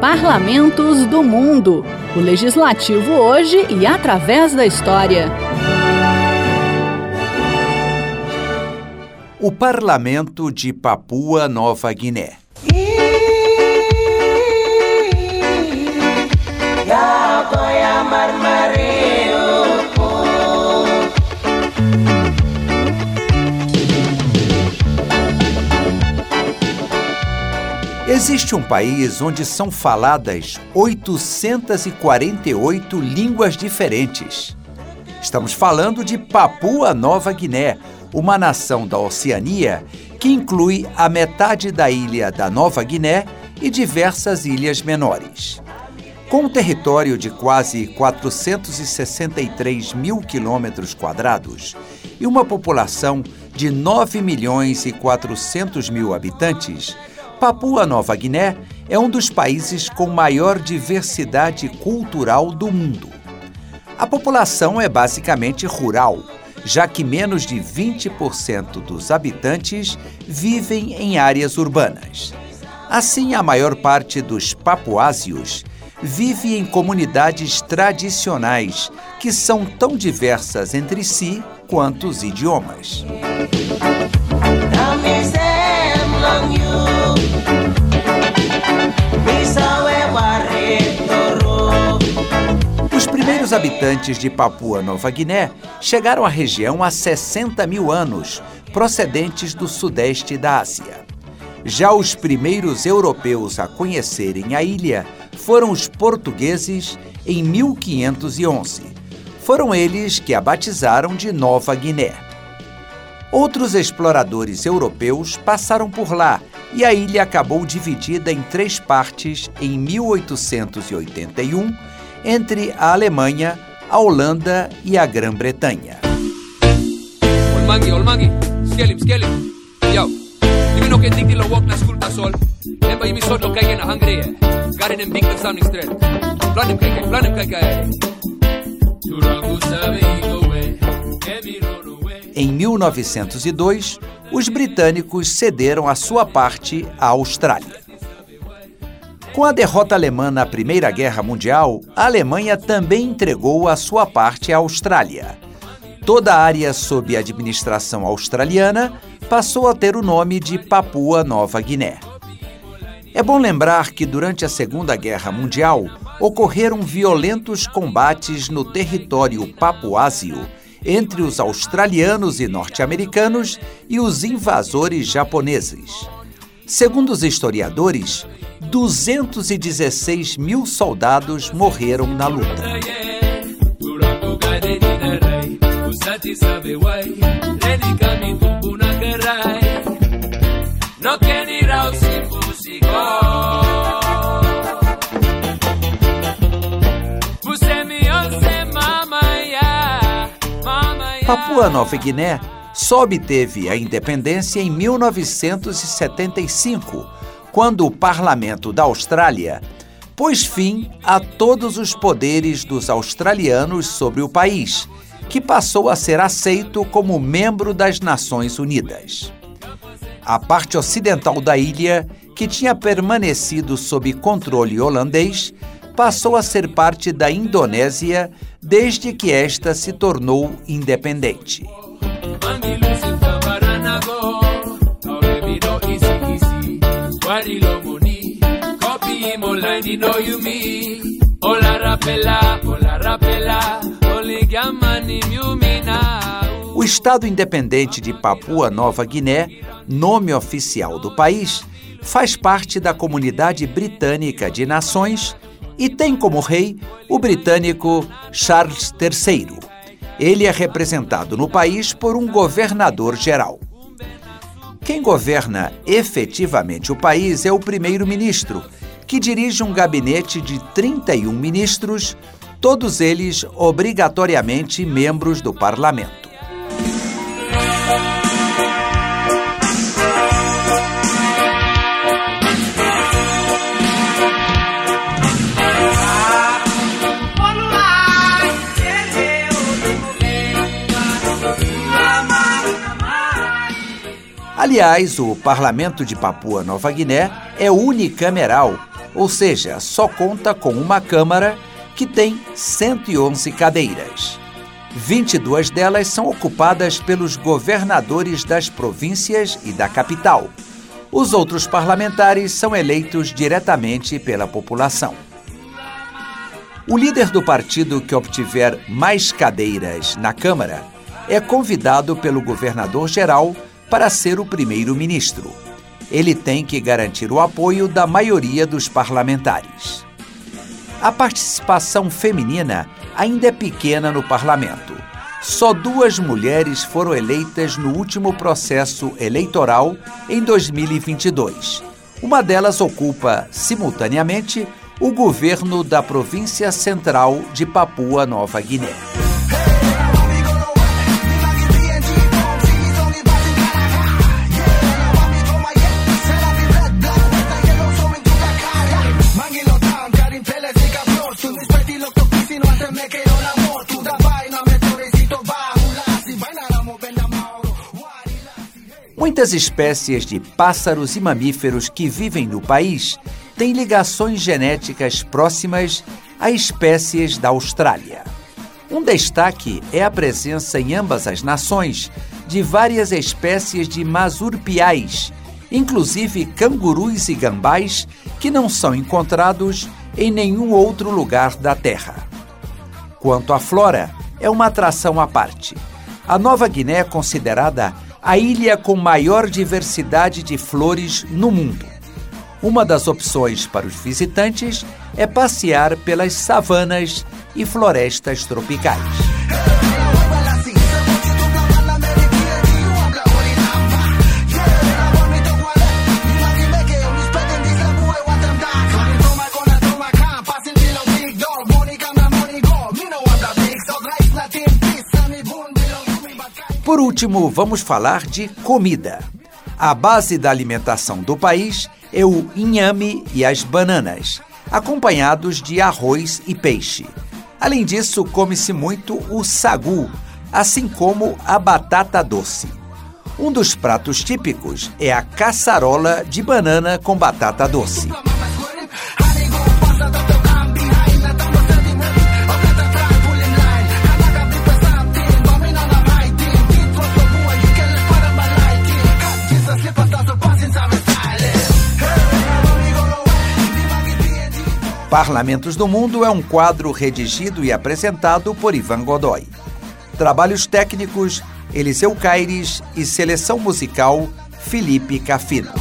Parlamentos do Mundo. O legislativo hoje e através da história. O Parlamento de Papua Nova Guiné. Existe um país onde são faladas 848 línguas diferentes. Estamos falando de Papua Nova Guiné, uma nação da Oceania que inclui a metade da ilha da Nova Guiné e diversas ilhas menores. Com um território de quase 463 mil quilômetros quadrados e uma população de 9 milhões e 400 mil habitantes, Papua Nova Guiné é um dos países com maior diversidade cultural do mundo. A população é basicamente rural, já que menos de 20% dos habitantes vivem em áreas urbanas. Assim, a maior parte dos papuásios vive em comunidades tradicionais que são tão diversas entre si quanto os idiomas. Os primeiros habitantes de Papua Nova Guiné chegaram à região há 60 mil anos, procedentes do sudeste da Ásia. Já os primeiros europeus a conhecerem a ilha foram os portugueses em 1511. Foram eles que a batizaram de Nova Guiné. Outros exploradores europeus passaram por lá e a ilha acabou dividida em três partes em 1881 entre a Alemanha, a Holanda e a Grã-Bretanha. Em 1902, os britânicos cederam a sua parte à Austrália. Com a derrota alemã na Primeira Guerra Mundial, a Alemanha também entregou a sua parte à Austrália. Toda a área sob administração australiana passou a ter o nome de Papua Nova Guiné. É bom lembrar que durante a Segunda Guerra Mundial ocorreram violentos combates no território papuásio entre os australianos e norte-americanos e os invasores japoneses. Segundo os historiadores, 216 mil soldados morreram na luta. Papua Nova Guiné só obteve a independência em 1975, quando o Parlamento da Austrália pôs fim a todos os poderes dos australianos sobre o país, que passou a ser aceito como membro das Nações Unidas. A parte ocidental da ilha, que tinha permanecido sob controle holandês, passou a ser parte da Indonésia desde que esta se tornou independente. O Estado Independente de Papua Nova Guiné, nome oficial do país, faz parte da Comunidade Britânica de Nações e tem como rei o britânico Charles III. Ele é representado no país por um governador-geral. Quem governa efetivamente o país é o primeiro-ministro, que dirige um gabinete de 31 ministros, todos eles obrigatoriamente membros do parlamento. Aliás, o parlamento de Papua Nova Guiné é unicameral, ou seja, só conta com uma Câmara que tem 111 cadeiras. 22 delas são ocupadas pelos governadores das províncias e da capital. Os outros parlamentares são eleitos diretamente pela população. O líder do partido que obtiver mais cadeiras na Câmara é convidado pelo governador-geral para ser o primeiro-ministro. Ele tem que garantir o apoio da maioria dos parlamentares. A participação feminina ainda é pequena no parlamento. Só duas mulheres foram eleitas no último processo eleitoral em 2022. Uma delas ocupa, simultaneamente, o governo da província central de Papua Nova Guiné. Muitas espécies de pássaros e mamíferos que vivem no país têm ligações genéticas próximas a espécies da Austrália. Um destaque é a presença em ambas as nações de várias espécies de masurpiais, inclusive cangurus e gambás, que não são encontrados em nenhum outro lugar da Terra. Quanto à flora, é uma atração à parte. A Nova Guiné é considerada a ilha com maior diversidade de flores no mundo. Uma das opções para os visitantes é passear pelas savanas e florestas tropicais. Último, vamos falar de comida. A base da alimentação do país é o inhame e as bananas, acompanhados de arroz e peixe. Além disso, come-se muito o sagu, assim como a batata doce. Um dos pratos típicos é a caçarola de banana com batata doce. Parlamentos do Mundo é um quadro redigido e apresentado por Ivan Godoy. Trabalhos técnicos: Eliseu Caires e seleção musical: Felipe Cafino.